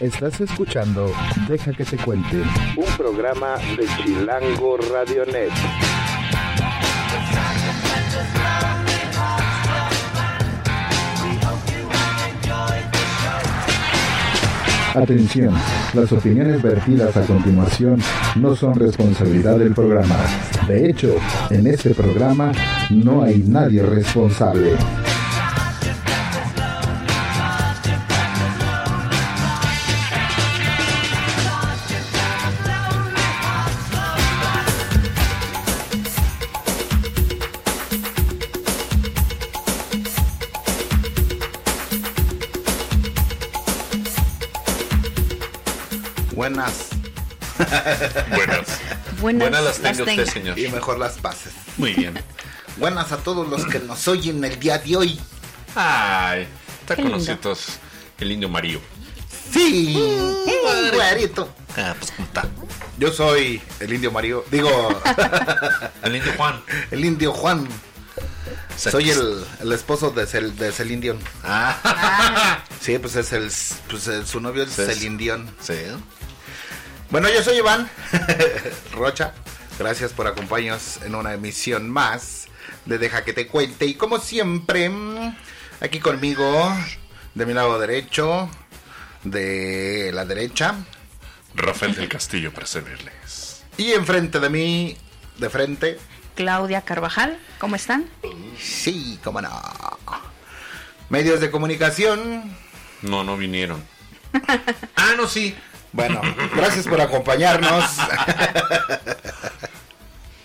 Estás escuchando Deja que te cuente, un programa de Chilango Radionet. Atención, las opiniones vertidas a continuación no son responsabilidad del programa. De hecho, en este programa no hay nadie responsable. Buenas. Buenas. Buenas, Buenas las las tenga tenga. usted, señor. Y mejor las pases. Muy bien. Buenas a todos los que nos oyen el día de hoy. Ay, está Qué con lindo. nosotros el indio Mario. Sí, güerito. Ah, pues cómo está. Yo soy el indio Mario. Digo, El indio Juan. el indio Juan. Soy el, el esposo de, Cel, de Celindion. Ah, Sí, pues es el, pues el- su novio es Sí. Celindion. sí. Bueno, yo soy Iván Rocha. Gracias por acompañarnos en una emisión más de Deja que te cuente. Y como siempre, aquí conmigo, de mi lado derecho, de la derecha, Rafael del Castillo para servirles. y enfrente de mí, de frente, Claudia Carvajal, ¿cómo están? sí, cómo no. Medios de comunicación. No, no vinieron. Ah, no, sí. Bueno, gracias por acompañarnos.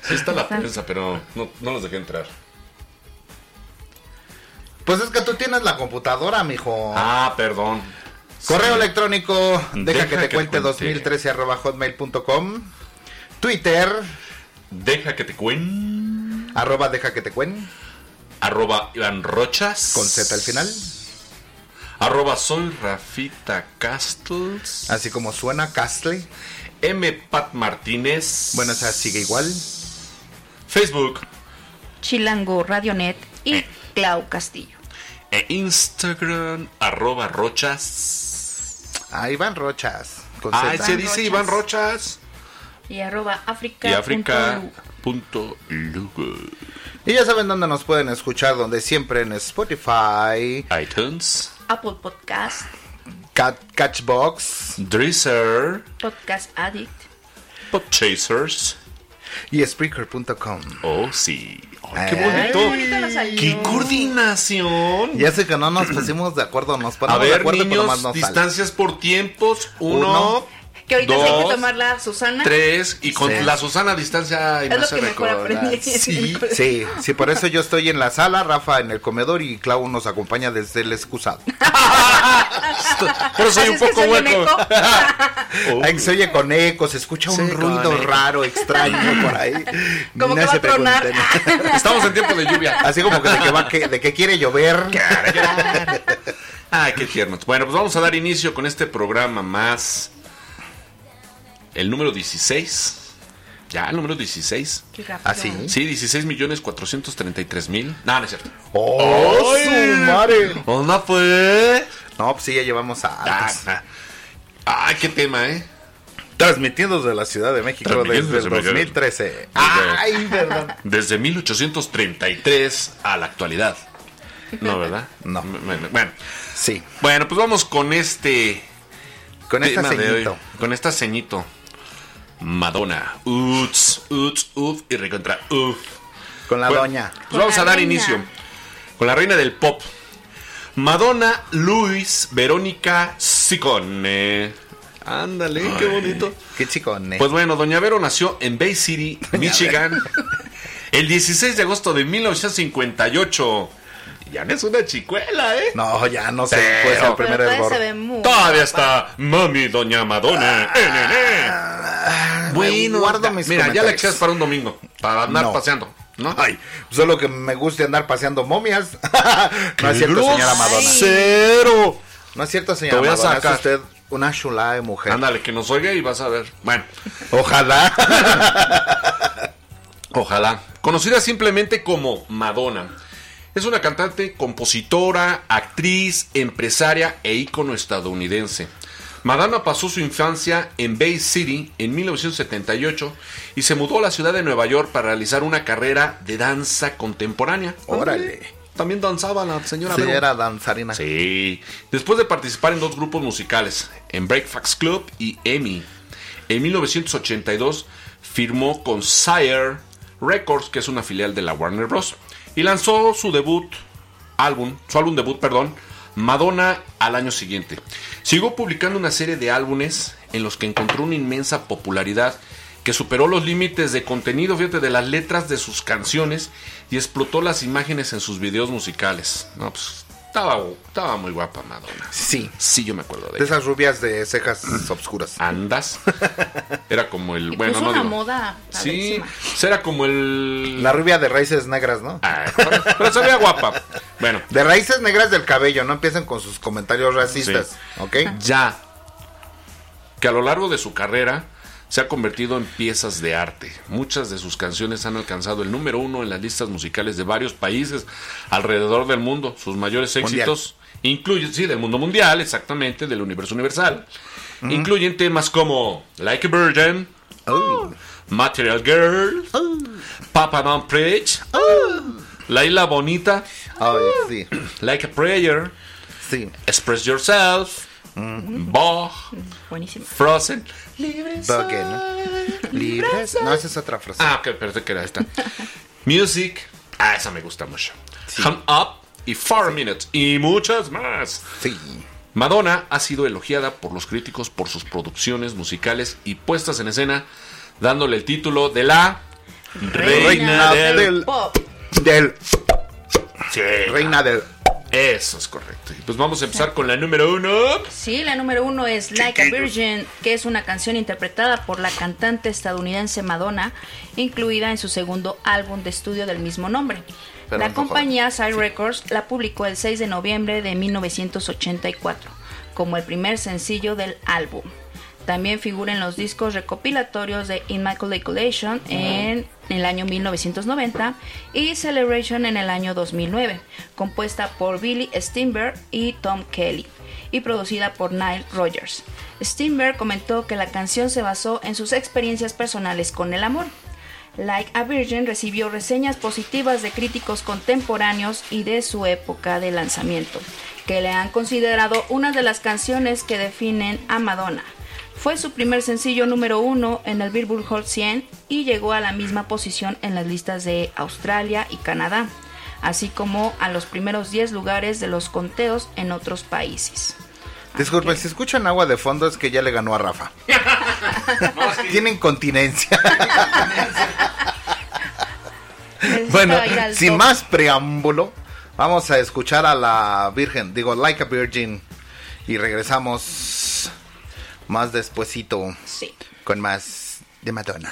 Sí está la prensa, pero no, no los dejé entrar. Pues es que tú tienes la computadora, mijo. Ah, perdón. Correo Sí. electrónico, deja, Deja que te que cuente cuente. 2013 arroba hotmail.com. Twitter, Deja que te cuen. arroba deja que te cuen, Arroba Iván Rochas. con Z al final. Arroba soy Rafita Castles. Así como suena, Castle. M. Pat Martínez. Bueno, esa sigue igual. Facebook Chilango Radionet y Clau Castillo. e Instagram arroba rochas. Ah, Iván Rochas. Con Ah, se dice Iván Rochas. Y arroba África. Y África. Punto Lugo. Y ya saben dónde nos pueden escuchar, donde siempre en Spotify, iTunes. Apple Podcast, Cat, Catchbox Drizzer. Podcast Addict. Podchasers. y Spreaker.com. Oh, sí. Ay, Ay, qué bonito. qué bonito nos salió. ¡Qué coordinación! Ya sé que no nos pusimos de acuerdo, nos A ponemos de ver, acuerdo, pero niños, más no sale. distancias por tiempos. Uno, Uno, Que ahorita sí hay que Dos, tomar la Susana. Tres, y con Sí. la Susana a distancia y Es me lo hace que mejor recordar. aprendí. Sí, sí, sí, por eso yo estoy en la sala, Rafa en el comedor y Clau nos acompaña desde el excusado. Por eso soy un poco soy hueco. eco. Ahí se oye con eco, se escucha un Sí, ruido raro, extraño por ahí. Como No que va se a tronar. pregunten. Estamos en tiempo de lluvia. Así como que de que, va, que, de que quiere llover. Ay, qué tierno. Bueno, pues vamos a dar inicio con este programa más. El número 16. Ya, el número 16. Qué rápido. Así. Sí, 16 millones 433 mil. No, no es cierto. ¡Oh, Ay. su madre! ¿Dónde fue? No, pues sí, ya llevamos a... Ah, ah. Ay, qué tema, ¿eh? Transmitiendo desde la Ciudad de México desde el desde México. 2013. ¡Ay, verdad! Desde 1833 a la actualidad. No, ¿verdad? No. Bueno, Sí, bueno, pues vamos con este con esta tema de hoy. ceñito. Con esta ceñito. Madonna. Uts, uts, uf y recontra uf. Con la Bueno, doña. Pues Con vamos a dar reina. inicio con la reina del pop. Madonna Luis Verónica Sicone. Ándale, qué bonito. Qué chicone. Pues bueno, Doña Vero nació en Bay City, Michigan, el 16 de agosto de 1958. Ya no es una chicuela, ¿eh? no, ya no sé. Pero- Puede ser el primer todavía error. se ve muy Todavía está mami Doña Madonna. Eh, eh, eh. Bueno, guardo mis mira, ya la echas para un domingo, para andar No. paseando, ¿no? Ay, solo que me guste andar paseando momias. no es cierto, señora Madonna. Cero. No es cierto, Te señora voy a Madonna. sacar. Usted una chula de mujer. Ándale, que nos oiga y vas a ver. Bueno, Ojalá. ojalá. Conocida simplemente como Madonna. Es una cantante, compositora, actriz, empresaria e ícono estadounidense. Madonna pasó su infancia en Bay City en 1978 y se mudó a la ciudad de Nueva York para realizar una carrera de danza contemporánea. Órale. También danzaba la señora Sí, Vero. era danzarina. Sí. Después de participar en dos grupos musicales, en Breakfast Club y Emmy, en 1982 firmó con Sire Records, que es una filial de la Warner Bros. Y lanzó su debut álbum, su álbum debut, perdón, Madonna al año siguiente. Siguió publicando una serie de álbumes en los que encontró una inmensa popularidad que superó los límites de contenido, fíjate, de las letras de sus canciones y explotó las imágenes en sus videos musicales. No, pues estaba, estaba muy guapa Madonna. Sí. Sí, yo me acuerdo de De ella. esas rubias de cejas obscuras. Andas. Era como el. Y Bueno, puso no una digo. moda Sí, era como el. La rubia de raíces negras, ¿no? Ah, pero, pero se veía guapa. Bueno, De raíces negras del cabello, no empiecen con sus comentarios racistas, Sí. ¿ok? ya. Que a lo largo de su carrera se ha convertido en piezas de arte. Muchas de sus canciones han alcanzado el número uno en las listas musicales de varios países alrededor del mundo. Sus mayores Mundial. éxitos incluyen, sí, del mundo mundial, exactamente, del universo universal. Incluyen temas como Like a Virgin, Oh. Material Girl, Papa Don't Preach, La Isla Bonita, sí, Like a Prayer, sí. Express Yourself, Bach, Buenísimo. Frozen. Bugue, ¿no? Libres. No, esa es otra frase. Ah, ok, perdón que era esta. Music. Ah, esa me gusta mucho. Hum Up y Four Minutes. Y muchas más. Sí. Madonna ha sido elogiada por los críticos por sus producciones musicales y puestas en escena, dándole el título de la Reina, Reina del... del. Pop. Del. Sí, Reina del. Eso es correcto. Y pues vamos a empezar con la número uno. Sí, la número uno es Like a Virgin, que es una canción interpretada por la cantante estadounidense Madonna, incluida en su segundo álbum de estudio del mismo nombre. Pero la compañía Side Records la publicó el 6 de noviembre de 1984 como el primer sencillo del álbum. También figura en los discos recopilatorios de Immaculate Collection en el año 1990 y Celebration en el año 2009, compuesta por Billy Steinberg y Tom Kelly y producida por Nile Rogers. Steinberg comentó que la canción se basó en sus experiencias personales con el amor. Like a Virgin recibió reseñas positivas de críticos contemporáneos y de su época de lanzamiento, que le han considerado una de las canciones que definen a Madonna. Fue su primer sencillo número uno en el Billboard Hot 100 y llegó a la misma posición en las listas de Australia y Canadá, así como a los primeros 10 lugares de los conteos en otros países. Disculpen, si escuchan agua de fondo es que ya le ganó a Rafa. Tiene incontinencia. bueno, sin top. más preámbulo, vamos a escuchar a la Virgen, digo, Like a Virgin, y regresamos más despuesito Sí. con más de Madonna.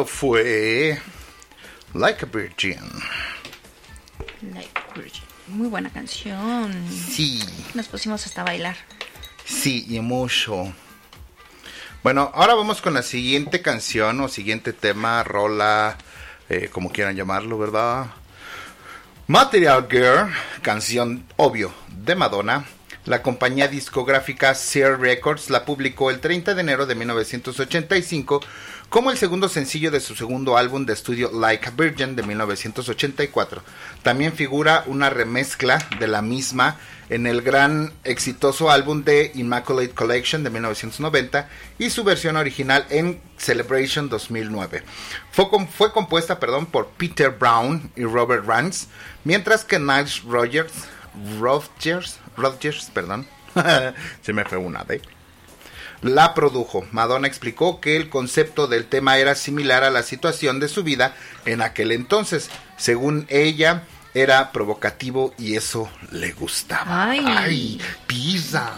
Esto fue Like a Virgin. Like Virgin. Muy buena canción. Sí. Nos pusimos hasta a bailar. Sí, y mucho. Bueno, ahora vamos con la siguiente canción o siguiente tema, rola, eh, como quieran llamarlo, ¿verdad? Material Girl, canción obvio de Madonna. La compañía discográfica Sear Records la publicó el 30 de enero de 1985 como el segundo sencillo de su segundo álbum de estudio Like a Virgin de 1984. También figura una remezcla de la misma en el gran exitoso álbum de Immaculate Collection de 1990 y su versión original en Celebration 2009. Fue, com- fue compuesta perdón, por Peter Brown y Robert Rance, mientras que Niles Rogers, Rodgers, Rodgers, perdón, se me fue una D, la produjo. Madonna explicó que el concepto del tema era similar a la situación de su vida en aquel entonces. Según ella, era provocativo y eso le gustaba. Ay. ¡Ay! ¡Pisa!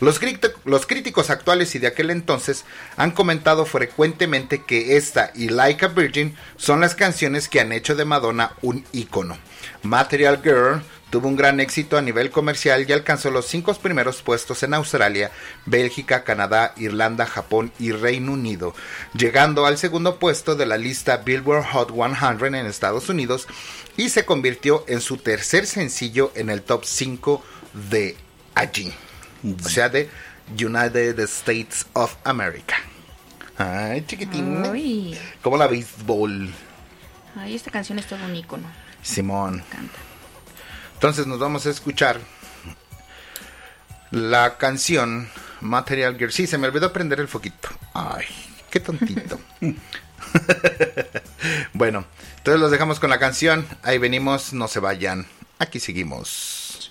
Los, los críticos actuales y de aquel entonces han comentado frecuentemente que esta y Like a Virgin son las canciones que han hecho de Madonna un ícono. Material Girl tuvo un gran éxito a nivel comercial y alcanzó los cinco primeros puestos en Australia, Bélgica, Canadá, Irlanda, Japón y Reino Unido, llegando al segundo puesto de la lista Billboard Hot 100 en Estados Unidos y se convirtió en su tercer sencillo en el top 5 de allí. O sea, de United States of America. Ay, chiquitín. Ay. Como la béisbol. Ay, esta canción es todo un ícono. Simón. Entonces nos vamos a escuchar la canción Material Girl. Sí, se me olvidó prender el foquito. Ay, qué tontito. bueno, entonces los dejamos con la canción. Ahí venimos, no se vayan. Aquí seguimos.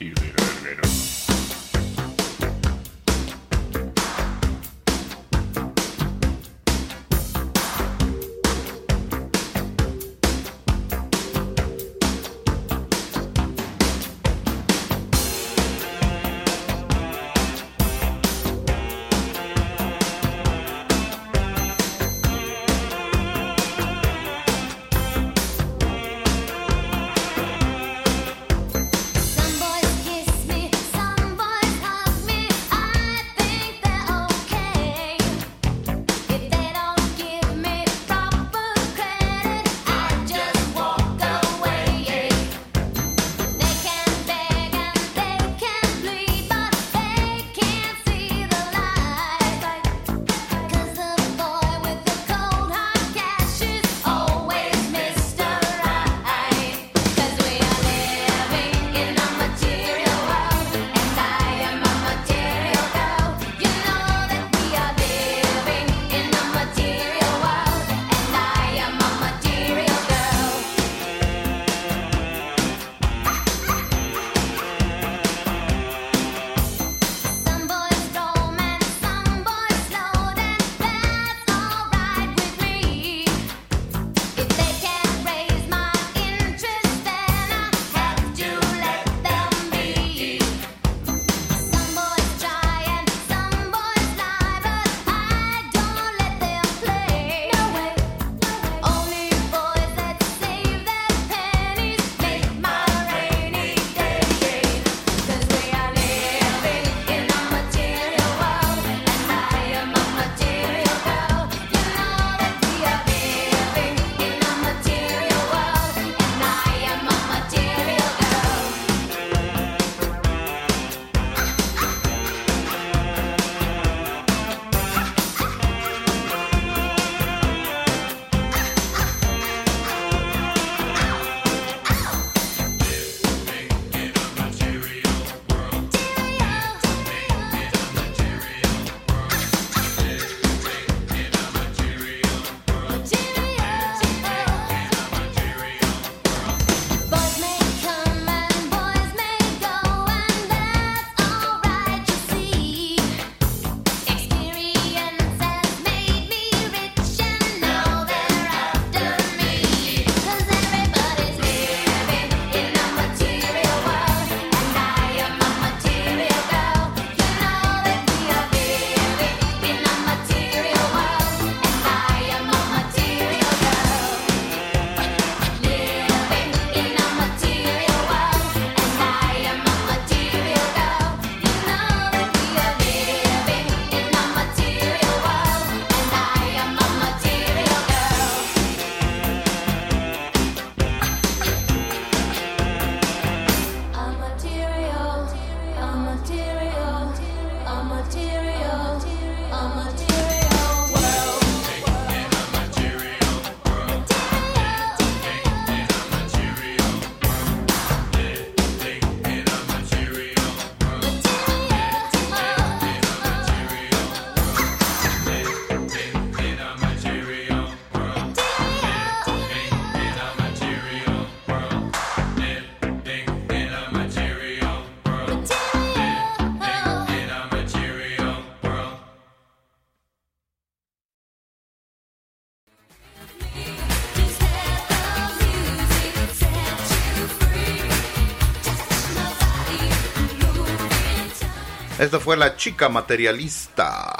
Esto fue la chica materialista.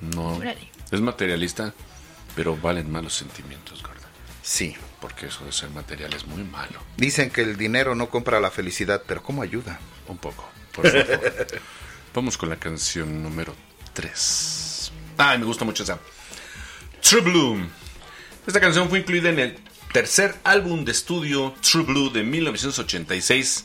No. Es materialista, pero valen más los sentimientos, gorda. Sí. Porque eso de ser material es muy malo. Dicen que el dinero no compra la felicidad, pero ¿cómo ayuda? Un poco, por favor. Vamos con la canción número 3. Ay, me gusta mucho esa. True Blue. Esta canción fue incluida en el tercer álbum de estudio True Blue de 1986.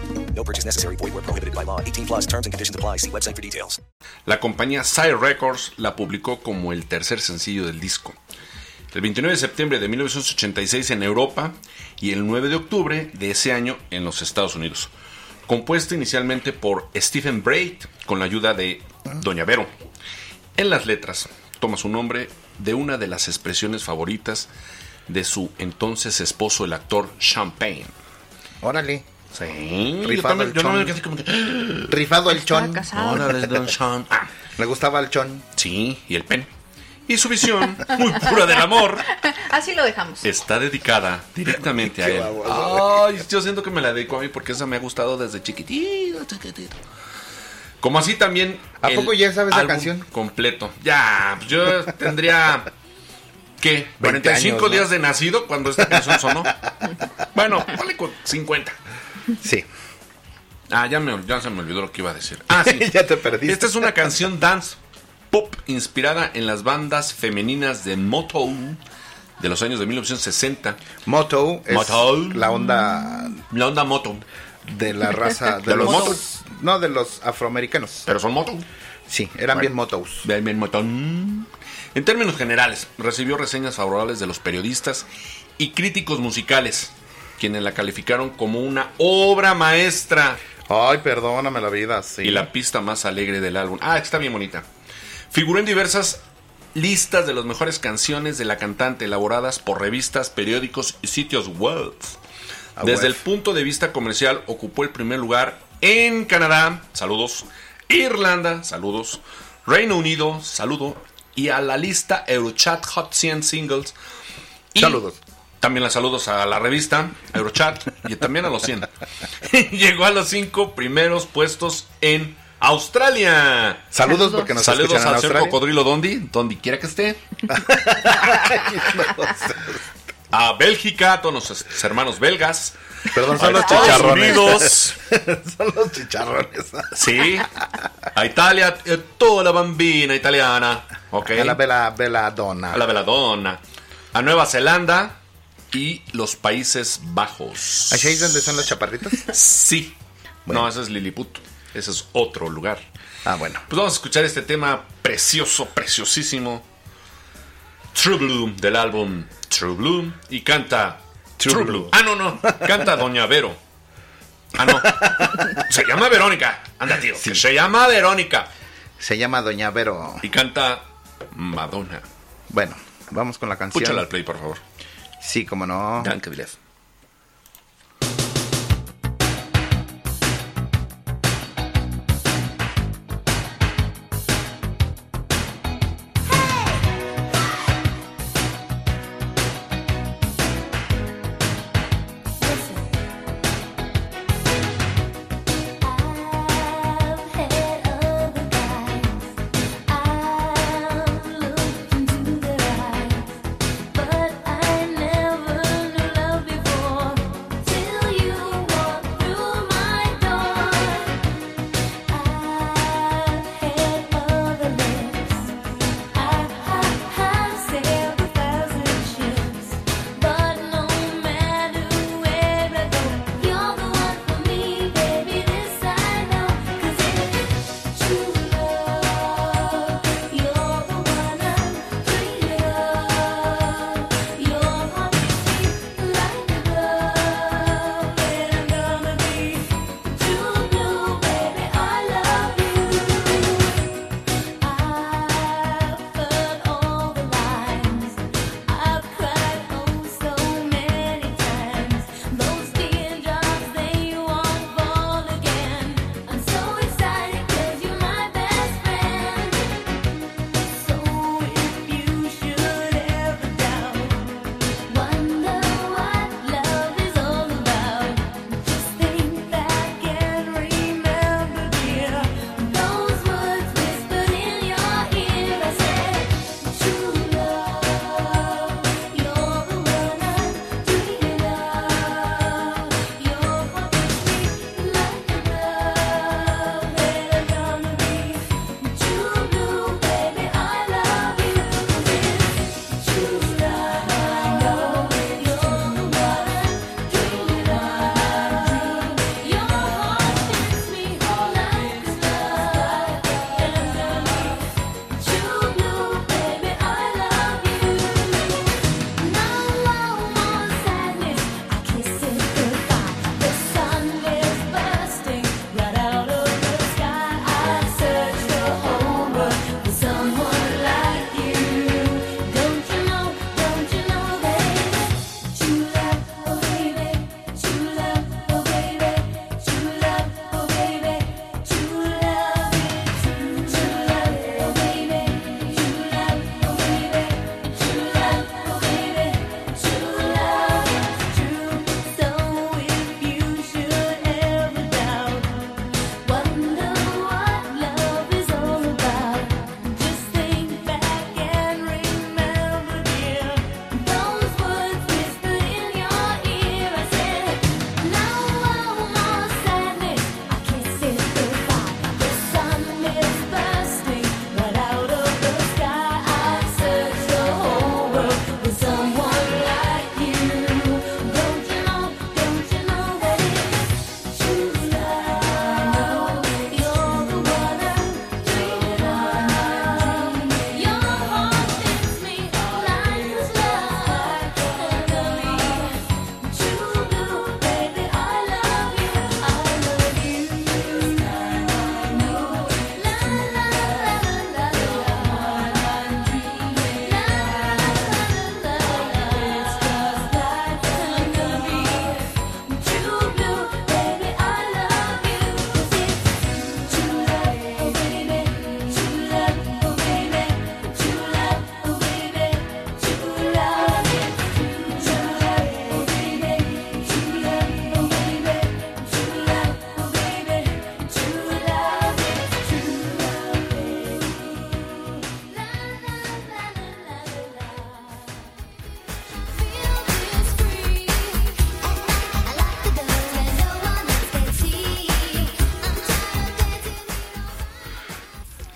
No purchase necessary. Void where prohibited by law. 18 plus terms and conditions apply. See website for details. La compañía Sire Records la publicó como el tercer sencillo del disco. El 29 de septiembre de 1986 en Europa y el 9 de octubre de ese año en los Estados Unidos. Compuesto inicialmente por Stephen Braid con la ayuda de Doña Vero. En las letras toma su nombre de una de las expresiones favoritas de su entonces esposo, el actor Champagne. Órale. Sí. Rifado el yo no me chon. quedé como que, Rifado el chon. casado. Órale, don Sean. Ah, Le gustaba el chon. sí, y el pen. Y su visión, muy pura del amor, Así lo dejamos. está dedicada directamente a Qué él. baboso. Ay, yo siento que me la dedico a mí porque esa me ha gustado desde chiquitito, chiquitito. Como así también. ¿A el poco ya sabes la álbum canción? Completo. Ya, pues yo tendría. ¿Qué? 20 45 años, ¿no? días de nacido cuando esta canción sonó. bueno, vale con 50. Sí. Ah, ya, me, ya se me olvidó lo que iba a decir. Ah, sí. ya te perdiste. Esta es una canción dance pop inspirada en las bandas femeninas de Motown de los años de 1960. Moto es Motown. la onda La onda Motown. de la raza de, De los motos. No, de los afroamericanos. Pero son Motown. Sí, eran Bueno. bien motos. Bien, bien, Motown. En términos generales, recibió reseñas favorables de los periodistas y críticos musicales, quienes la calificaron como una obra maestra Ay, perdóname la vida, sí. y la pista más alegre del álbum. Ah, está bien bonita. Figuró en diversas listas de las mejores canciones de la cantante elaboradas por revistas, periódicos y sitios web. Ah, Desde el punto de vista comercial ocupó el primer lugar en Canadá, saludos, Irlanda, saludos, Reino Unido, saludo, y a la lista Eurochat Hot 100 Singles. Y Saludos. También las saludos a la revista Eurochat y también a los 100. Llegó a los cinco primeros puestos en Australia. Saludos porque nos Saludos escuchan en al señor Australia. Cocodrilo Dondi, donde quiera que esté. A Bélgica, a todos nuestros hermanos belgas. Perdón, son a los Estados chicharrones. Unidos. son los chicharrones. Sí. A Italia, a toda la bambina italiana. Ok. A la bella, bella donna. A la Veladona. A Nueva Zelanda y los Países Bajos. ¿Ahí es donde son los chaparritos? Sí. Bueno. No, ese es Lilliput. Ese es otro lugar. Ah, bueno. Pues vamos a escuchar este tema precioso, preciosísimo. True Blue del álbum True Blue. Y canta True, True Blue. Blue. Ah, no, no. Canta Doña Vero. Ah, no. Se llama Verónica. Anda, tío. Se llama Verónica. Se llama Doña Vero. Y canta Madonna. Bueno, vamos con la canción. Escúchala al play, por favor. Sí, como no.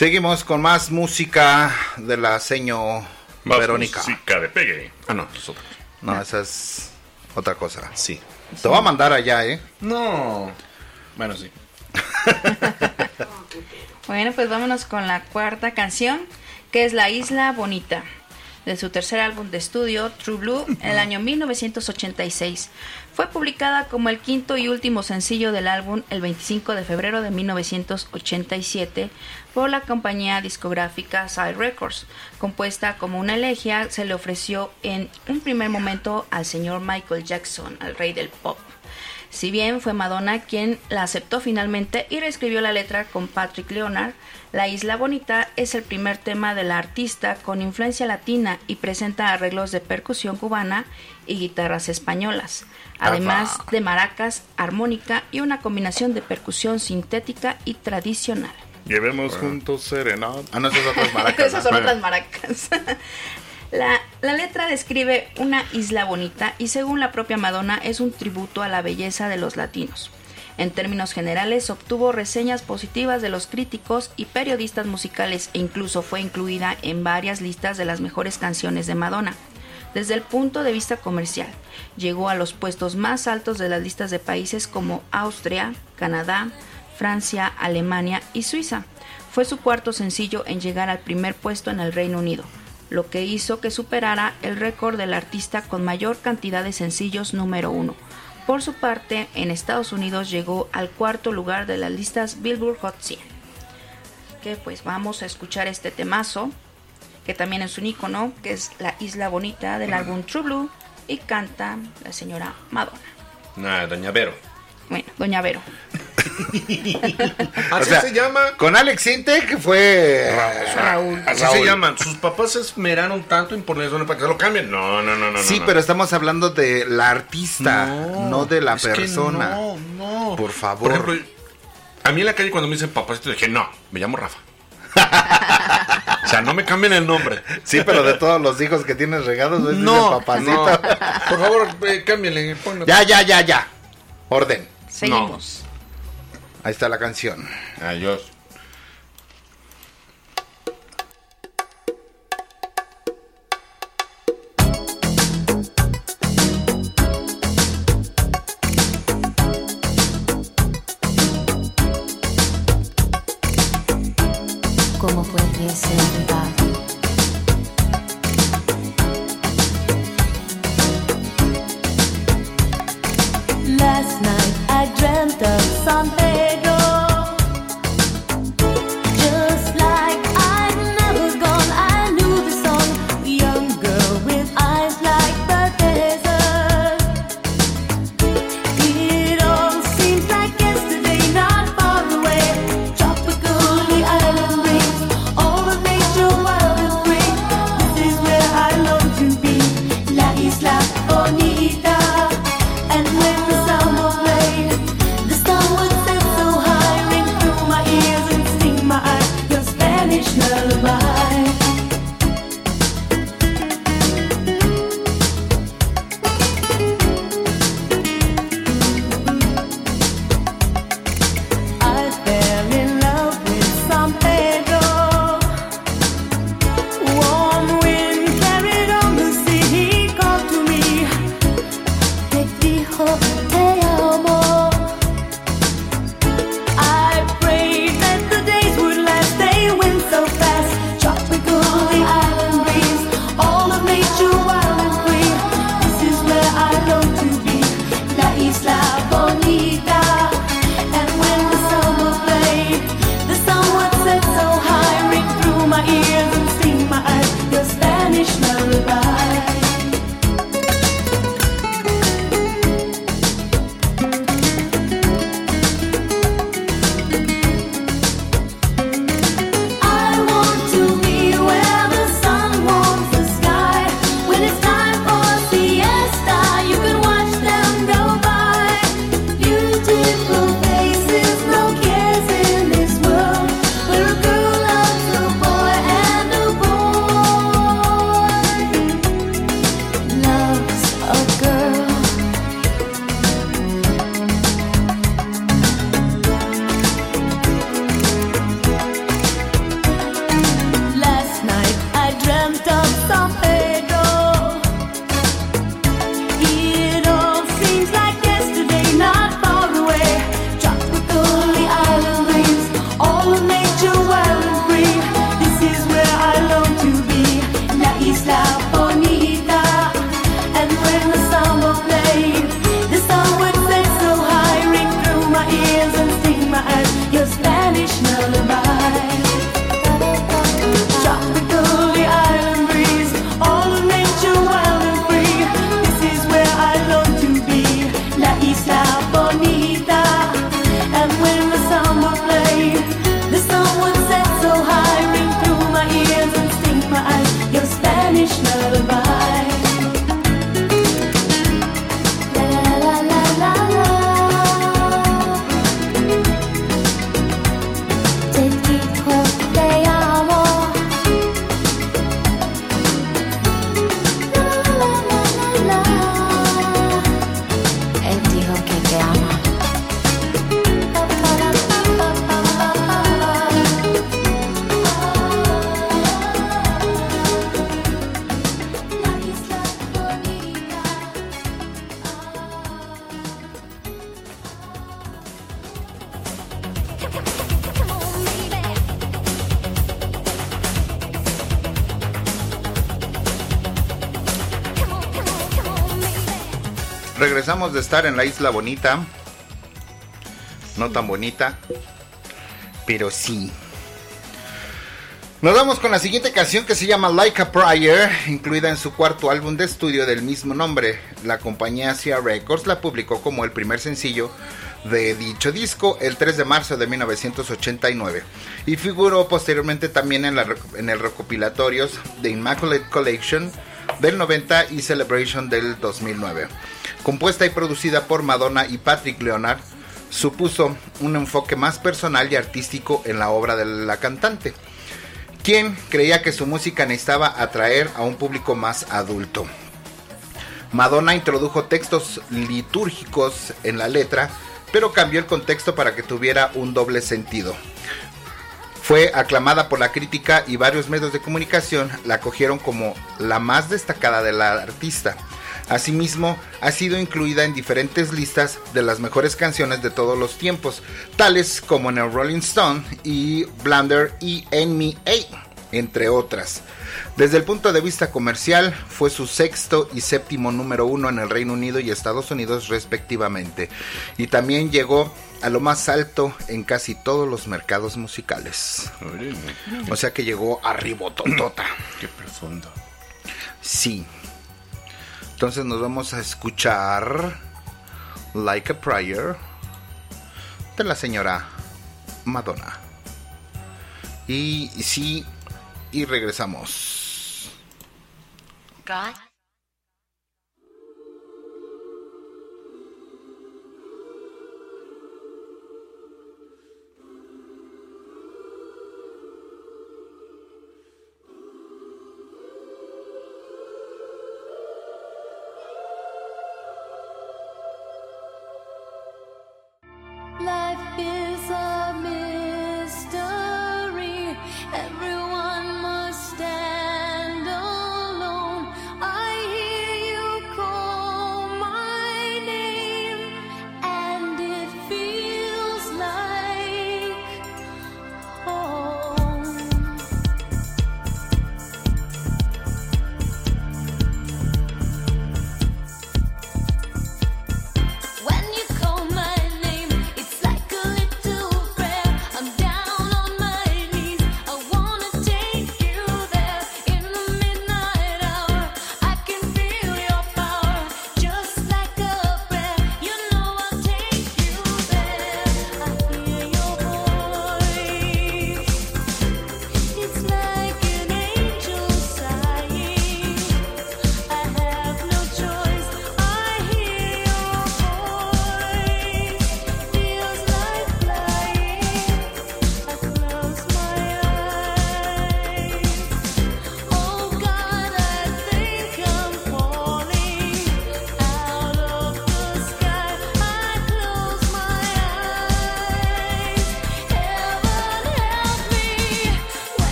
Seguimos con más música de la seño Más Verónica. música de pegue. Ah, no, es otra. No, esa es otra cosa. Sí. Te voy a mandar allá, ¿eh? No. Bueno, sí. Bueno, pues vámonos con la cuarta canción, que es La Isla Bonita, de su tercer álbum de estudio, True Blue, en el año 1986. Fue publicada como el quinto y último sencillo del álbum el 25 de febrero de 1987 por la compañía discográfica Side Records. Compuesta como una elegía, se le ofreció en un primer momento al señor Michael Jackson, al rey del pop. Si bien fue Madonna quien la aceptó finalmente y reescribió la letra con Patrick Leonard, La Isla Bonita es el primer tema de la artista con influencia latina y presenta arreglos de percusión cubana y guitarras españolas, además de maracas, armónica y una combinación de percusión sintética y tradicional. Llevemos juntos serenata. Ah, no, esas otras maracas. Esas son otras maracas. La, la letra describe una isla bonita y según la propia Madonna es un tributo a la belleza de los latinos. En términos generales obtuvo reseñas positivas de los críticos y periodistas musicales e incluso fue incluida en varias listas de las mejores canciones de Madonna. Desde el punto de vista comercial, llegó a los puestos más altos de las listas de países como Austria, Canadá, Francia, Alemania y Suiza. Fue su cuarto sencillo en llegar al primer puesto en el Reino Unido, lo que hizo que superara el récord del artista con mayor cantidad de sencillos número uno. Por su parte, en Estados Unidos llegó al cuarto lugar de las listas Billboard Hot 100. Que pues vamos a escuchar este temazo, que también es un icono, que es La Isla Bonita del álbum True Blue, y canta la señora Madonna. Nah, Doña Vero. Bueno, Doña Vero. O Así sea, se llama. Con Alex Intec que fue Raúl. Así Raúl. se llaman. Sus papás se esmeraron tanto en ponerles una para que se lo cambien. No, no, no, no. Sí, no. pero estamos hablando de la artista, no, de la es que persona. no, no. Por favor. Por ejemplo, a mí en la calle cuando me dicen papacito, dije, no, me llamo Rafa. o sea, no me cambien el nombre. Sí, pero de todos los hijos que tienes regados, ¿ves? No, papacito. no. Por favor, eh, cámbienle. ponle- Ya, ya, ya, ya. Orden. Seguimos. Ahí está la canción. Adiós. Estar en la isla bonita. No tan bonita, pero sí. Nos vamos con la siguiente canción que se llama Like a Prayer, incluida en su cuarto álbum de estudio del mismo nombre. La compañía Sia Records la publicó como el primer sencillo de dicho disco el 3 de marzo de 1989 y figuró posteriormente también en, el recopilatorios de Immaculate Collection del 90 y Celebration del 2009. Compuesta y producida por Madonna y Patrick Leonard, supuso un enfoque más personal y artístico en la obra de la cantante, quien creía que su música necesitaba atraer a un público más adulto. Madonna introdujo textos litúrgicos en la letra, pero cambió el contexto para que tuviera un doble sentido. Fue aclamada por la crítica y varios medios de comunicación la acogieron como la más destacada de la artista. Asimismo, ha sido incluida en diferentes listas de las mejores canciones de todos los tiempos, tales como en el Rolling Stone y Blunder y NMA, entre otras. Desde el punto de vista comercial, fue su sexto y séptimo número uno en el Reino Unido y Estados Unidos respectivamente, y también llegó a lo más alto en casi todos los mercados musicales. O sea que llegó arriba totota. Qué profundo. Sí. Entonces nos vamos a escuchar Like a Prayer de la señora Madonna. Y sí, y regresamos. God?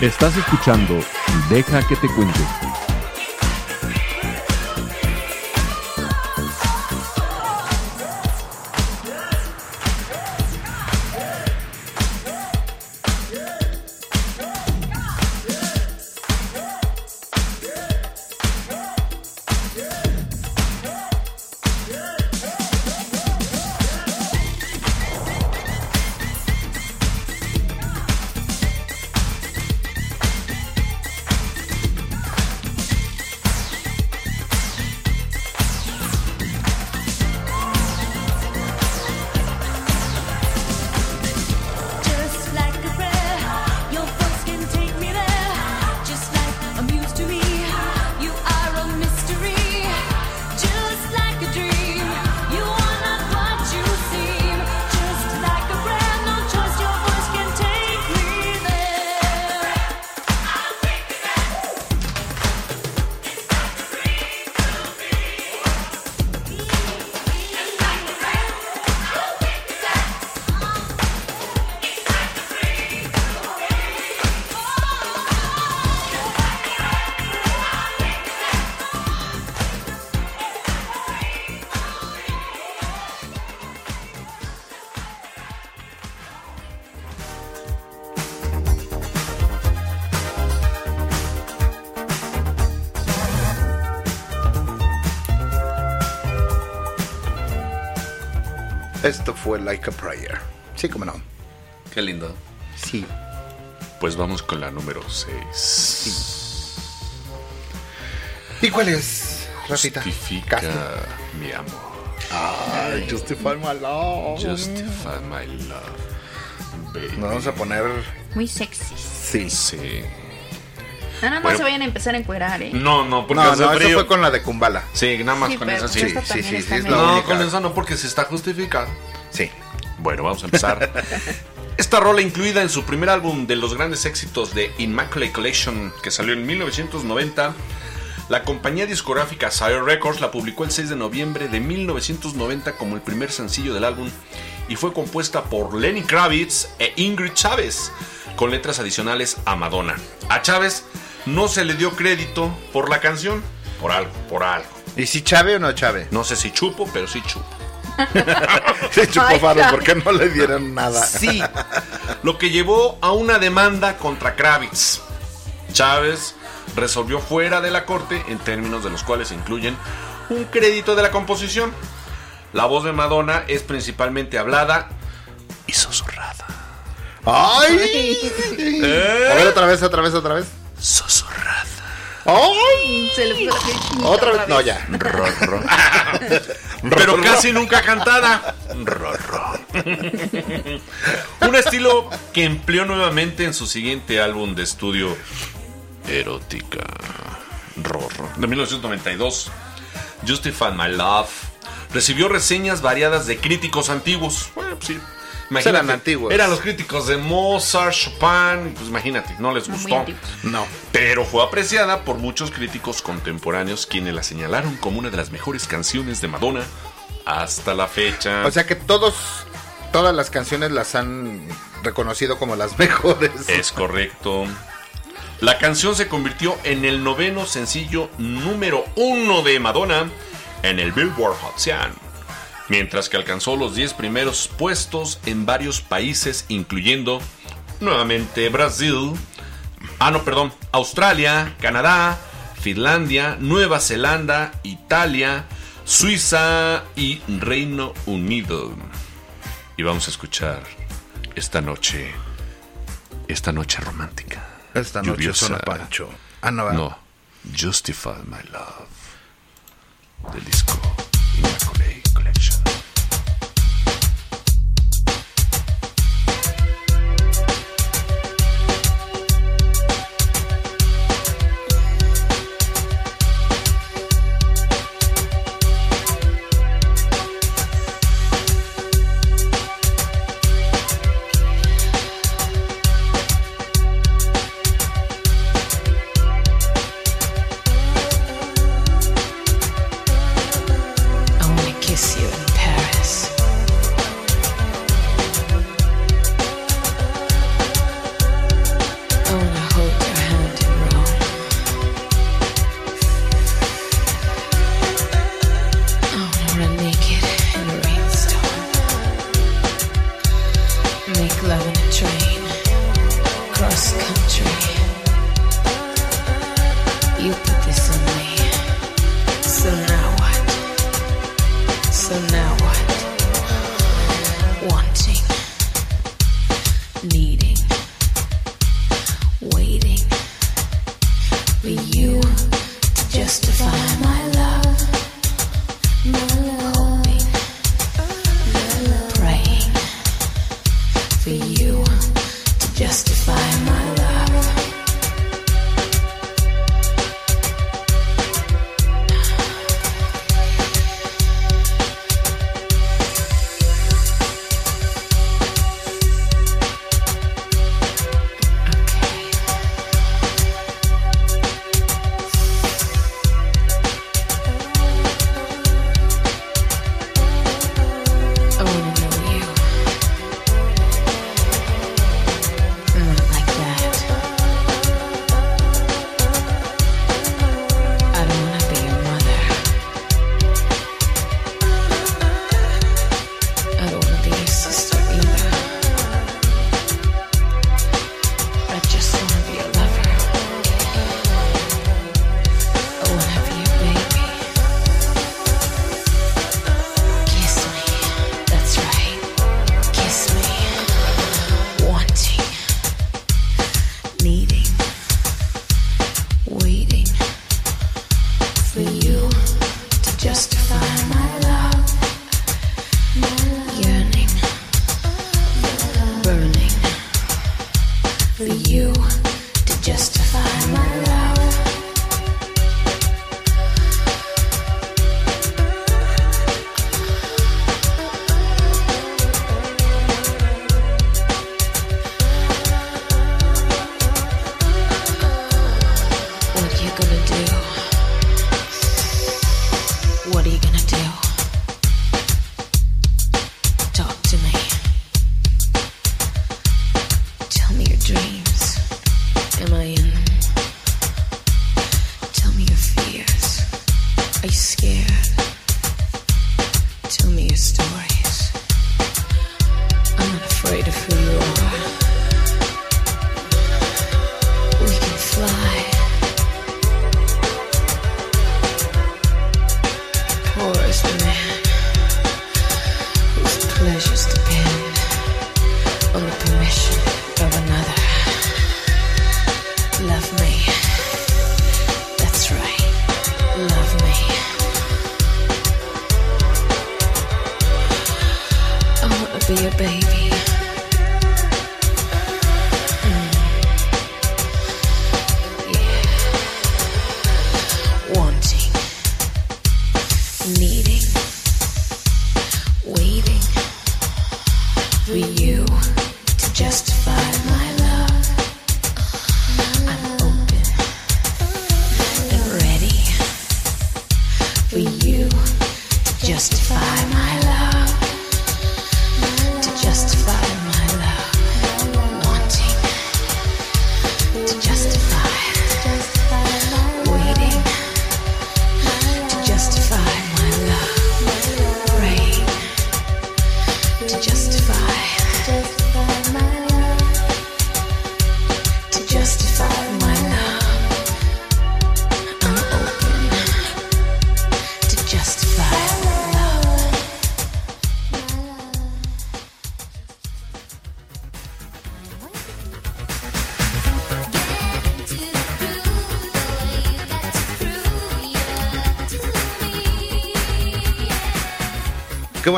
Estás escuchando Deja que te cuente. Fue Like a Prayer. Sí, como no. Qué lindo. Sí. Pues vamos con la número 6. ¿Y cuál es, Rafita? Justifica mi amor. Ay, Justify my love. Justify my love. baby. Nos vamos a poner. Muy sexy. Sí. Sí. Nada más Bueno. se vayan a empezar a encuerar, ¿eh? No, no, porque No, hace no, eso fue con la de Kumbala. Sí, nada más Sí, con esa sí. es medio- la No, única. con esa no, porque se está justificado. Bueno, vamos a empezar. Esta rola incluida en su primer álbum de los grandes éxitos de Immaculate Collection, que salió en 1990, la compañía discográfica Sire Records la publicó el 6 de noviembre de 1990 como el primer sencillo del álbum y fue compuesta por Lenny Kravitz e Ingrid Chávez, con letras adicionales a Madonna. A Chávez no se le dio crédito por la canción, por algo, por algo. ¿Y si Chave o no Chave? No sé si chupo, pero sí chupo. Se chupó Faro, Chave. ¿por qué no le dieron nada? Sí. lo que llevó a una demanda contra Kravitz. Chávez resolvió fuera de la corte en términos de los cuales se incluyen un crédito de la composición. La voz de Madonna es principalmente hablada y susurrada. ¡Ay! ¿Eh? A ver, otra vez, otra vez, otra vez. Susurrada. ¡Ay! Se le puso la Otra vez, no, ya. Pero casi nunca cantada. Ro, ro. Un estilo que empleó nuevamente en su siguiente álbum de estudio Erótica. Ro, ro, de 1992. Justify My Love. Recibió reseñas variadas de críticos antiguos. Bueno, pues sí. Imagínate, Eran antiguos. Eran los críticos de Mozart, Chopin. Pues imagínate, no les gustó. No. Pero fue apreciada por muchos críticos contemporáneos quienes la señalaron como una de las mejores canciones de Madonna hasta la fecha. O sea que todos, todas las canciones las han reconocido como las mejores. es correcto. La canción se convirtió en el noveno sencillo número uno de Madonna en el Billboard Hot 100, mientras que alcanzó los 10 primeros puestos en varios países, incluyendo nuevamente Brasil, ah no, perdón, Australia, Canadá, Finlandia, Nueva Zelanda, Italia, Suiza y Reino Unido. Y vamos a escuchar esta noche, esta noche romántica. Esta noche lluviosa. Pancho. Ah, no, No, Justify My Love. Del disco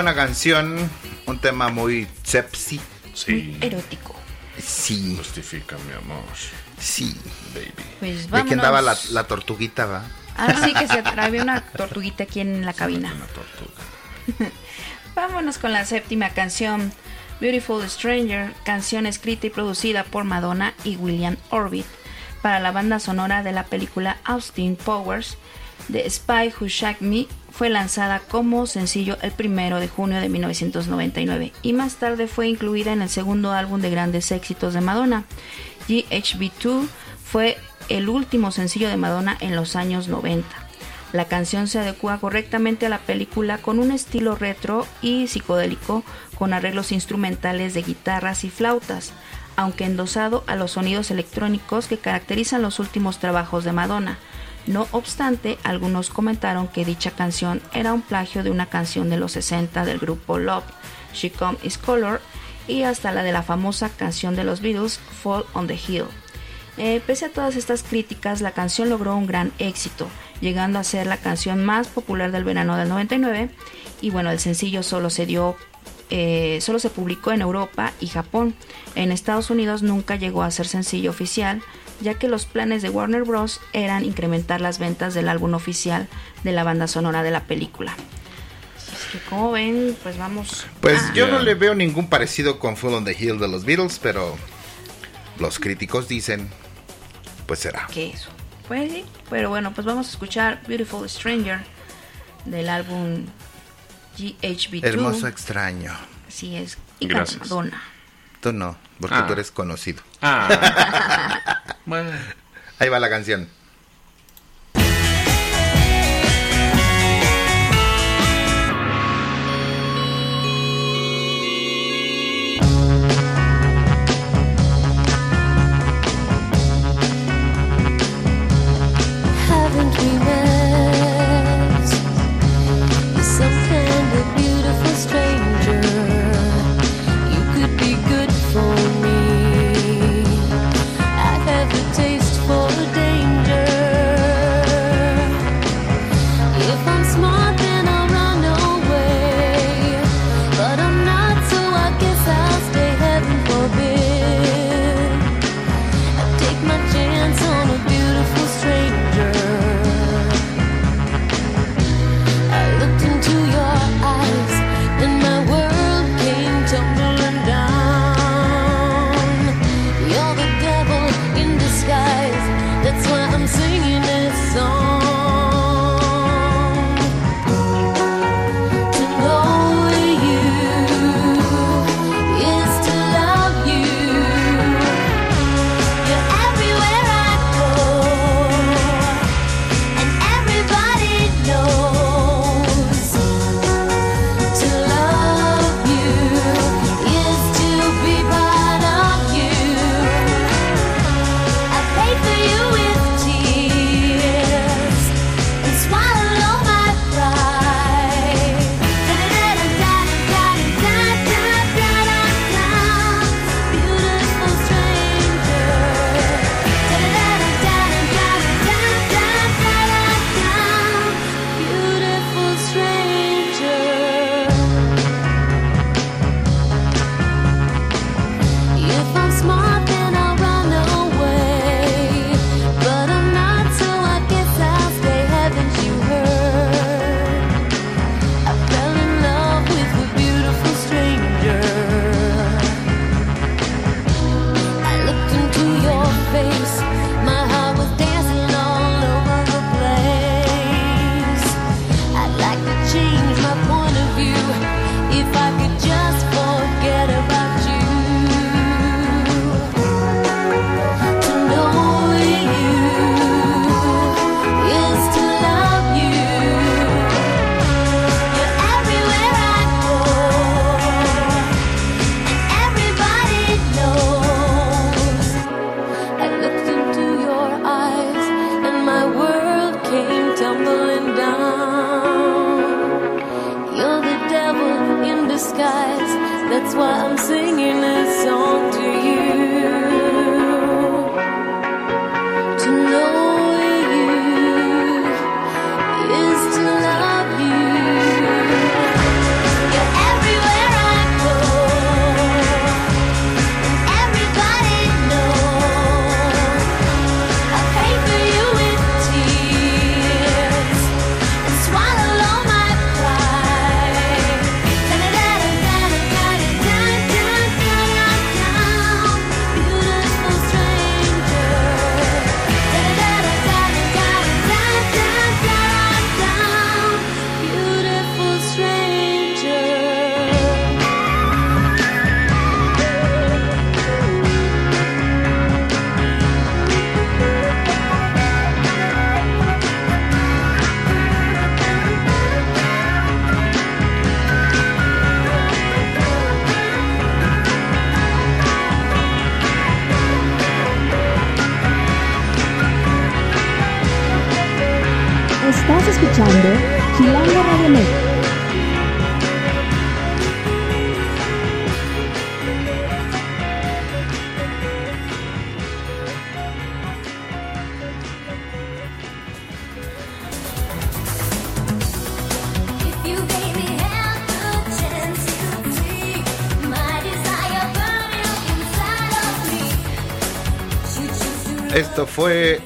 buena canción. Un tema muy sepsi. Sí. Erótico. Sí. Justifica, mi amor. Sí. Baby. Pues ¿De quién daba la, tortuguita, va? Ah, sí, que se había una tortuguita aquí en la cabina. Vámonos con la séptima canción, Beautiful Stranger, canción escrita y producida por Madonna y William Orbit para la banda sonora de la película Austin Powers. The Spy Who Shagged Me fue lanzada como sencillo el primero de junio de 1999 y más tarde fue incluida en el segundo álbum de grandes éxitos de Madonna. GHB2 fue el último sencillo de Madonna en los años 90. La canción se adecua correctamente a la película con un estilo retro y psicodélico con arreglos instrumentales de guitarras y flautas, aunque endosado a los sonidos electrónicos que caracterizan los últimos trabajos de Madonna. No obstante, algunos comentaron que dicha canción era un plagio de una canción de los 60 del grupo Love, She Come Is Color, y hasta la de la famosa canción de los Beatles, Fall on the Hill. Eh, pese a todas estas críticas, la canción logró un gran éxito, llegando a ser la canción más popular del verano del 99. Y bueno, el sencillo solo se dio, eh, solo se publicó en Europa y Japón. En Estados Unidos nunca llegó a ser sencillo oficial, ya que los planes de Warner Bros. eran incrementar las ventas del álbum oficial de la banda sonora de la película. Así que como ven, pues vamos. Pues a- yo no le veo ningún parecido con Full on the Hill de los Beatles, pero los críticos dicen, pues será. que eso. Pues sí, pero bueno, pues vamos a escuchar Beautiful Stranger del álbum GHB2. Hermoso extraño. Así es. Y Gracias. Madonna. Tú no, porque Ah. tú eres conocido. Ah. Ahí va la canción.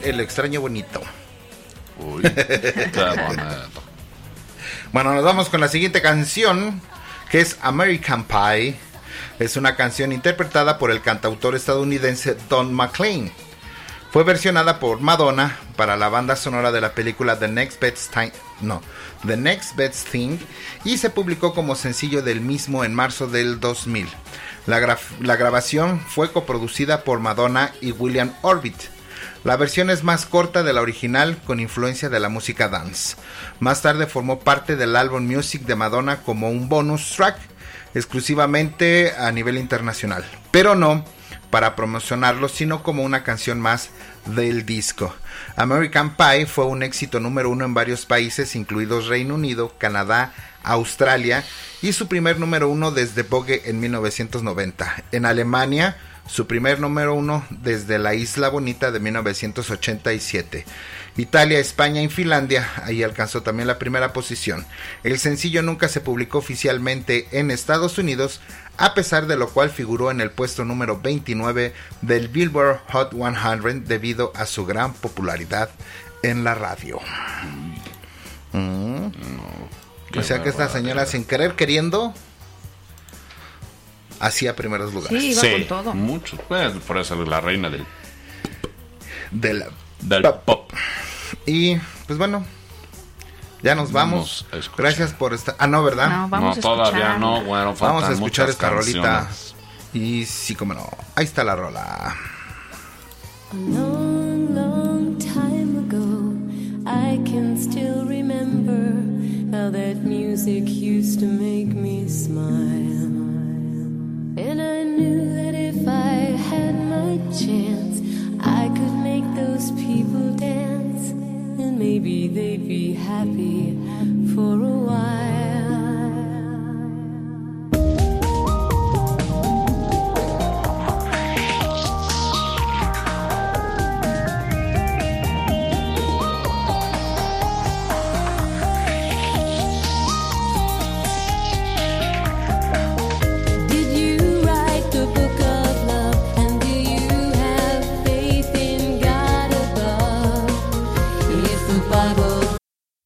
El extraño bonito. Uy, qué bonito. Bueno, nos vamos con la siguiente canción, que es American Pie. Es una canción interpretada por el cantautor estadounidense Don McLean. Fue versionada por Madonna para la banda sonora de la película The Next Best Thing, no, The Next Best Thing y se publicó como sencillo del mismo en marzo del 2000. La, graf- la grabación fue coproducida por Madonna y William Orbit. La versión es más corta de la original con influencia de la música dance. Más tarde formó parte del álbum Music de Madonna como un bonus track exclusivamente a nivel internacional, pero no para promocionarlo, sino como una canción más del disco. American Pie fue un éxito número uno en varios países, incluidos Reino Unido, Canadá, Australia, y su primer número uno desde Vogue en 1990. En Alemania, su primer número uno desde la Isla Bonita de 1987. Italia, España y Finlandia, ahí alcanzó también la primera posición. El sencillo nunca se publicó oficialmente en Estados Unidos, a pesar de lo cual figuró en el puesto número 29 del Billboard Hot 100 debido a su gran popularidad en la radio. Mm. qué o sea que esta señora sin querer queriendo hacía primeros lugares. Sí, iba con todo. Mucho. Pues, por eso es la reina del, del, del pop. Y pues bueno, ya nos vamos. Vamos a escuchar. Gracias por estar. Ah, no, ¿verdad? No, vamos No, a todavía no, bueno, Vamos a escuchar esta rolita. canciones. Y sí, como no. Ahí está la rola. A long, long time ago, I can still remember how that music used to make me smile. And I knew that if I had my chance, I could make those people dance. And maybe they'd be happy for a while.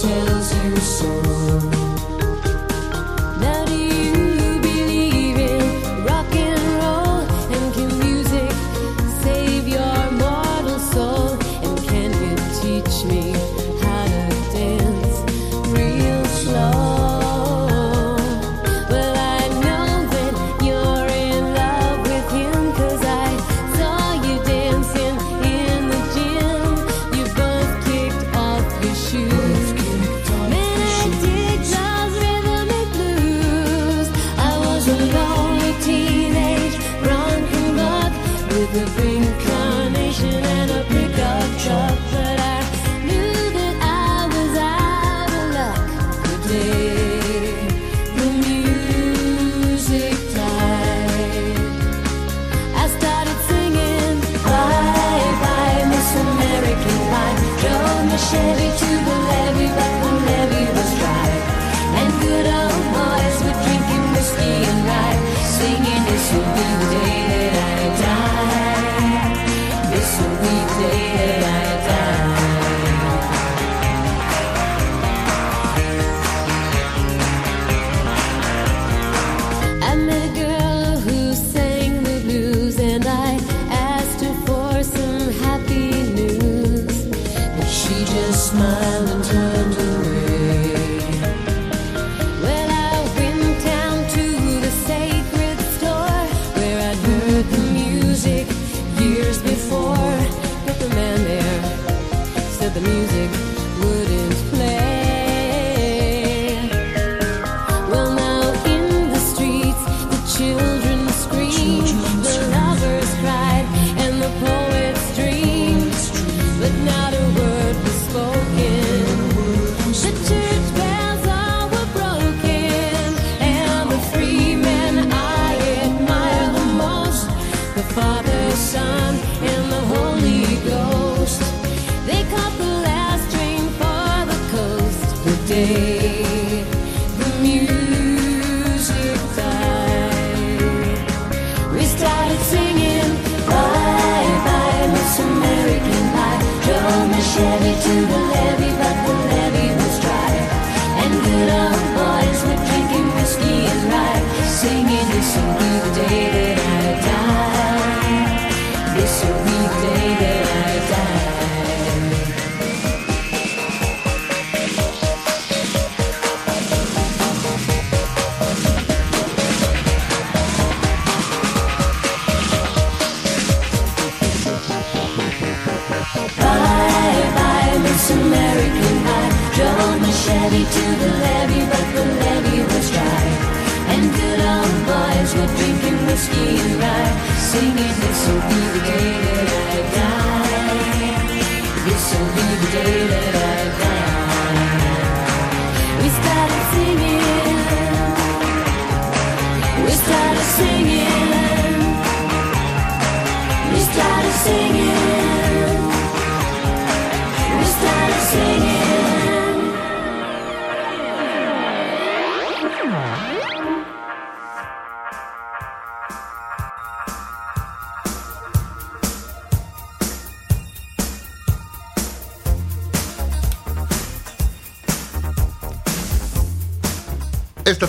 tells you so.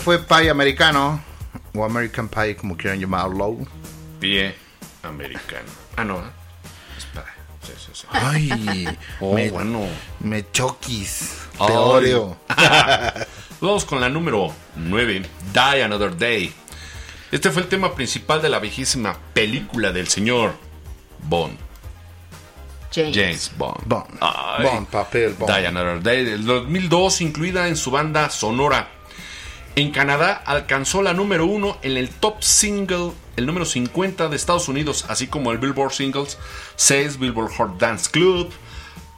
fue Pie Americano, o American Pie, como quieran llamarlo. Pie Americano. Ah, no, ¿eh? Ay, oh, me, bueno. Me choquis. Te odio. Vamos con la número 9, Die Another Day. Este fue el tema principal de la viejísima película del señor Bond. James, Bond. Bond. Papel Die Another Day del 2002, incluida en su banda sonora en Canadá alcanzó la número uno en el top single, el número 50 de Estados Unidos, así como el Billboard Singles 6, Billboard Hot Dance Club,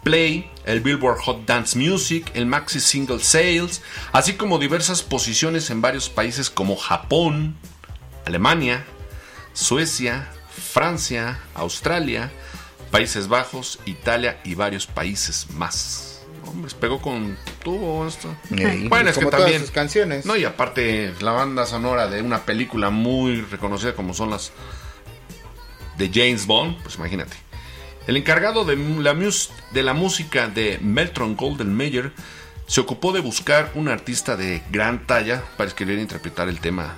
Play, el Billboard Hot Dance Music, el Maxi Single Sales, así como diversas posiciones en varios países como Japón, Alemania, Suecia, Francia, Australia, Países Bajos, Italia y varios países más. Hombres, pegó con tuvo esto. Bueno, es que como también. sus canciones. No, y aparte, la banda sonora de una película muy reconocida como son las de James Bond, pues imagínate. El encargado de la, mus- de la música de Meltron Golden Mayer se ocupó de buscar un artista de gran talla para escribir e interpretar el tema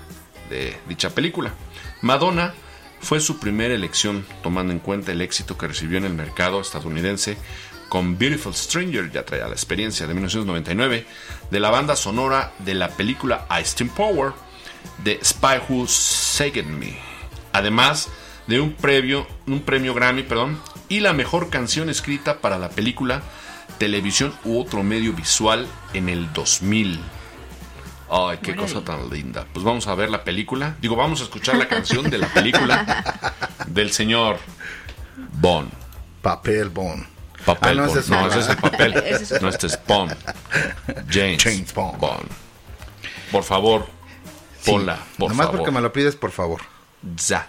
de dicha película. Madonna fue su primera elección, tomando en cuenta el éxito que recibió en el mercado estadounidense con Beautiful Stranger, ya traía la experiencia de 1999, de la banda sonora de la película Ice Team Power de Spy Who Saved Me. Además de un, previo, un premio Grammy perdón, y la mejor canción escrita para la película, televisión u otro medio visual en el 2000. Ay, qué cosa tan linda. Pues vamos a ver la película. Digo, vamos a escuchar la canción de la película del señor Bond. Papel Bond. Papel Ah, no, Bond. ese es no, ese es el papel. Es no, este es Bond. James, Bond. Por favor, Sí, ponla, por Nomás favor. porque me lo pides, por favor. Ya.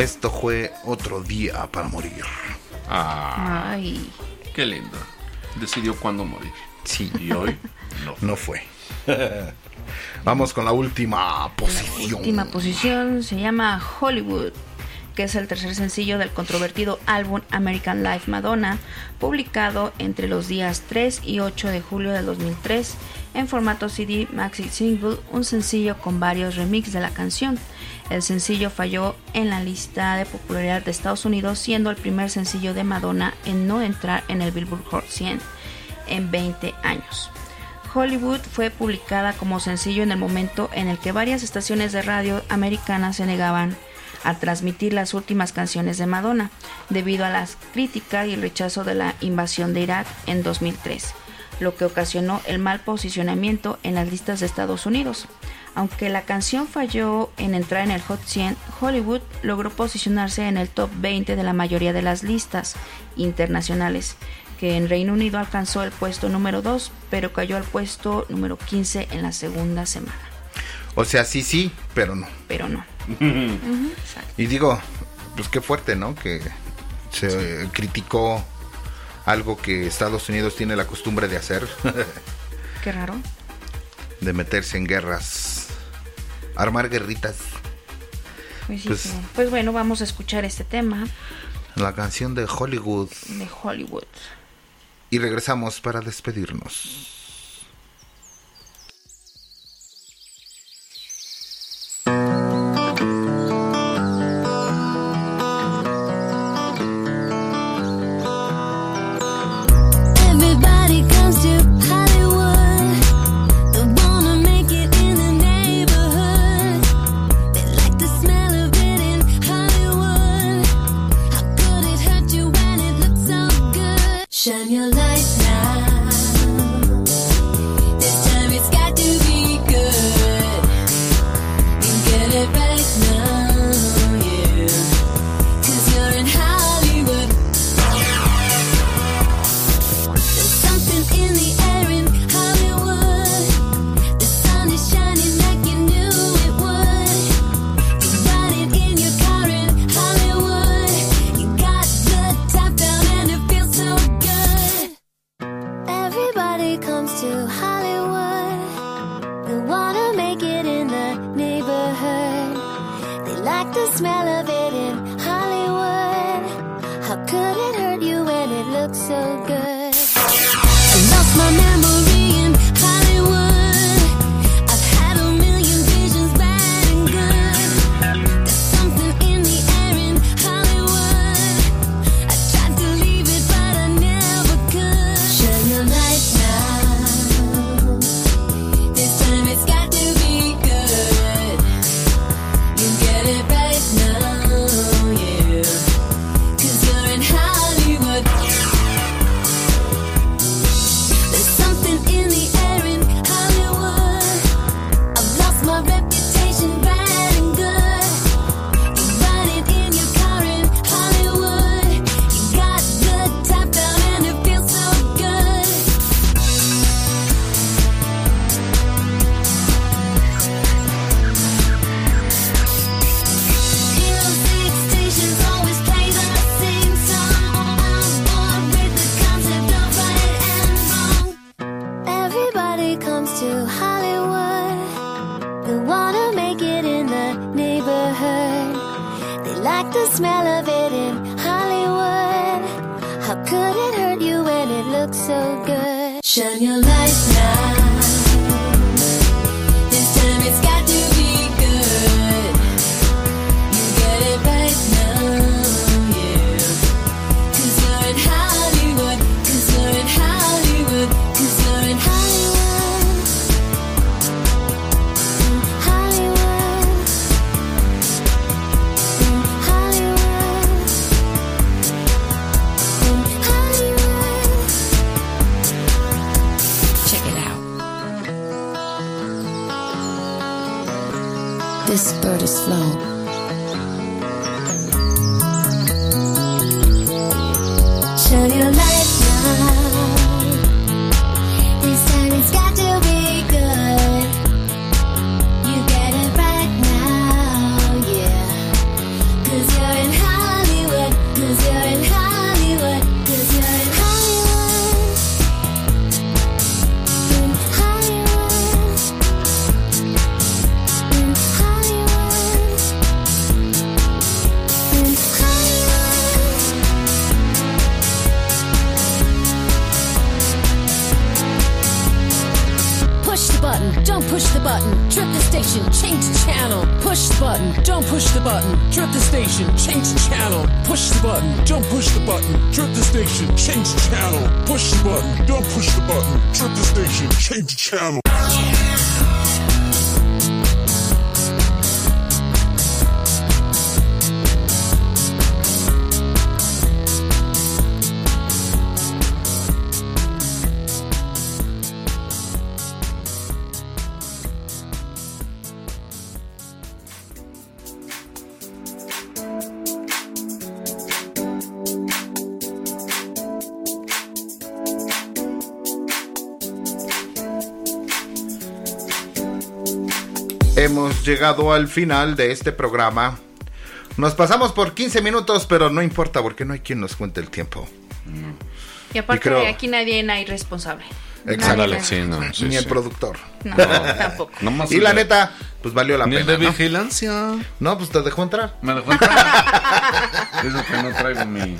Esto fue otro día para morir. Ah, Ay. qué lindo. Decidió cuándo morir. Sí. Y hoy no. No fue. Vamos con la última posición. Última posición se llama Hollywood, que es el tercer sencillo del controvertido álbum American Life Madonna, publicado entre los días 3 y 8 de julio del 2003 en formato CD Maxi Single, un sencillo con varios remixes de la canción. El sencillo falló en la lista de popularidad de Estados Unidos, siendo el primer sencillo de Madonna en no entrar en el Billboard Hot 100 en 20 años. Hollywood fue publicada como sencillo en el momento en el que varias estaciones de radio americanas se negaban a transmitir las últimas canciones de Madonna, debido a las críticas y el rechazo de la invasión de Irak en 2003, lo que ocasionó el mal posicionamiento en las listas de Estados Unidos. Aunque la canción falló en entrar en el Hot 100, Hollywood logró posicionarse en el top 20 de la mayoría de las listas internacionales, que en Reino Unido alcanzó el puesto número 2, pero cayó al puesto número 15 en la segunda semana. O sea, sí, sí, pero no. Pero no. Y digo, pues qué fuerte, ¿no? Que se criticó algo que Estados Unidos tiene la costumbre de hacer, Qué raro. de meterse en guerras, armar guerritas. Pues, Pues-. Pues bueno, vamos a escuchar este tema La canción de Hollywood. de Hollywood. Y regresamos para despedirnos. your love. Llegado al final de este programa. Nos pasamos por 15 minutos, pero no importa porque no hay quien nos cuente el tiempo. Y aparte, Y creo- aquí nadie hay responsable. Exacto. Nadie. Sí, no, sí, Ni el sí. productor. No, tampoco. Nomás y la neta, pues valió la Ni pena. de ¿no? vigilancia. No, pues te dejó entrar. Me dejó entrar. Eso que no traigo mi. mi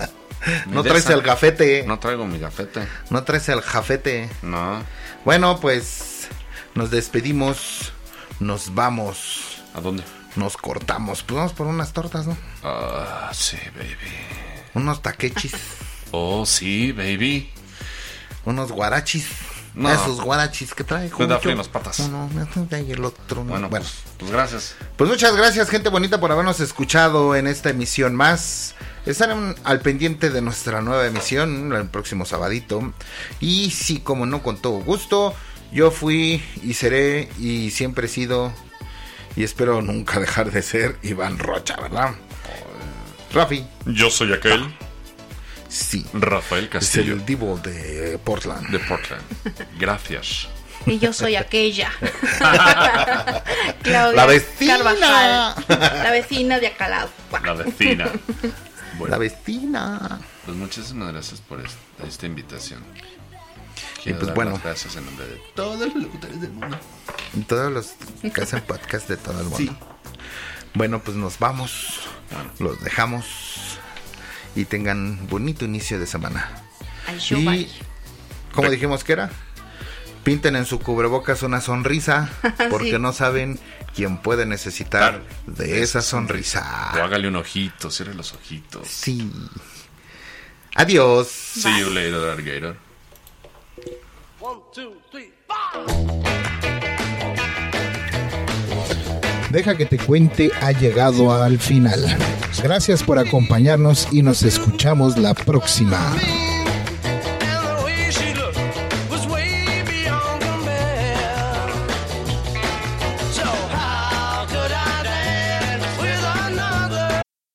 No traes esa. el gafete. No traigo mi gafete. No traes el jafete. No. Bueno, pues nos despedimos. Nos vamos. ¿A dónde? Nos cortamos. Pues vamos por unas tortas, ¿no? Ah, sí, baby. Unos taquechis. Oh, sí, baby. unos guarachis. No. Esos guarachis que trae. Me da frío en las patas. No, no, y el otro. no. Bueno, Bueno, Pues, pues gracias. Pues muchas gracias, gente bonita, por habernos escuchado en esta emisión más. Estarán al pendiente de nuestra nueva emisión el próximo sabadito. Y sí, como no, con todo gusto. Yo fui y seré y siempre he sido y espero nunca dejar de ser Iván Rocha, ¿verdad? Rafi. Yo soy aquel. Sí. Rafael Es Castillo. el divo de Portland. De Portland. Gracias. Y yo soy aquella. Claudia La vecina. Carvajal. La vecina de acá al lado. La vecina. Bueno, La vecina. pues muchísimas gracias por esta, esta Y pues dar bueno. las gracias en nombre de todos los locutores del mundo. Y Todos los que hacen podcast de todo el mundo. Sí. Bueno, pues nos vamos. Los dejamos. Y tengan bonito inicio de semana. Y, bye. como dijimos que era, pinten en su cubrebocas una sonrisa. Porque Sí. no saben quién puede necesitar de esa sonrisa. O hágale un ojito, cierre los ojitos. Sí. Adiós. See you later, alligator. Deja que te cuente ha llegado al final. Gracias por acompañarnos y nos escuchamos la próxima.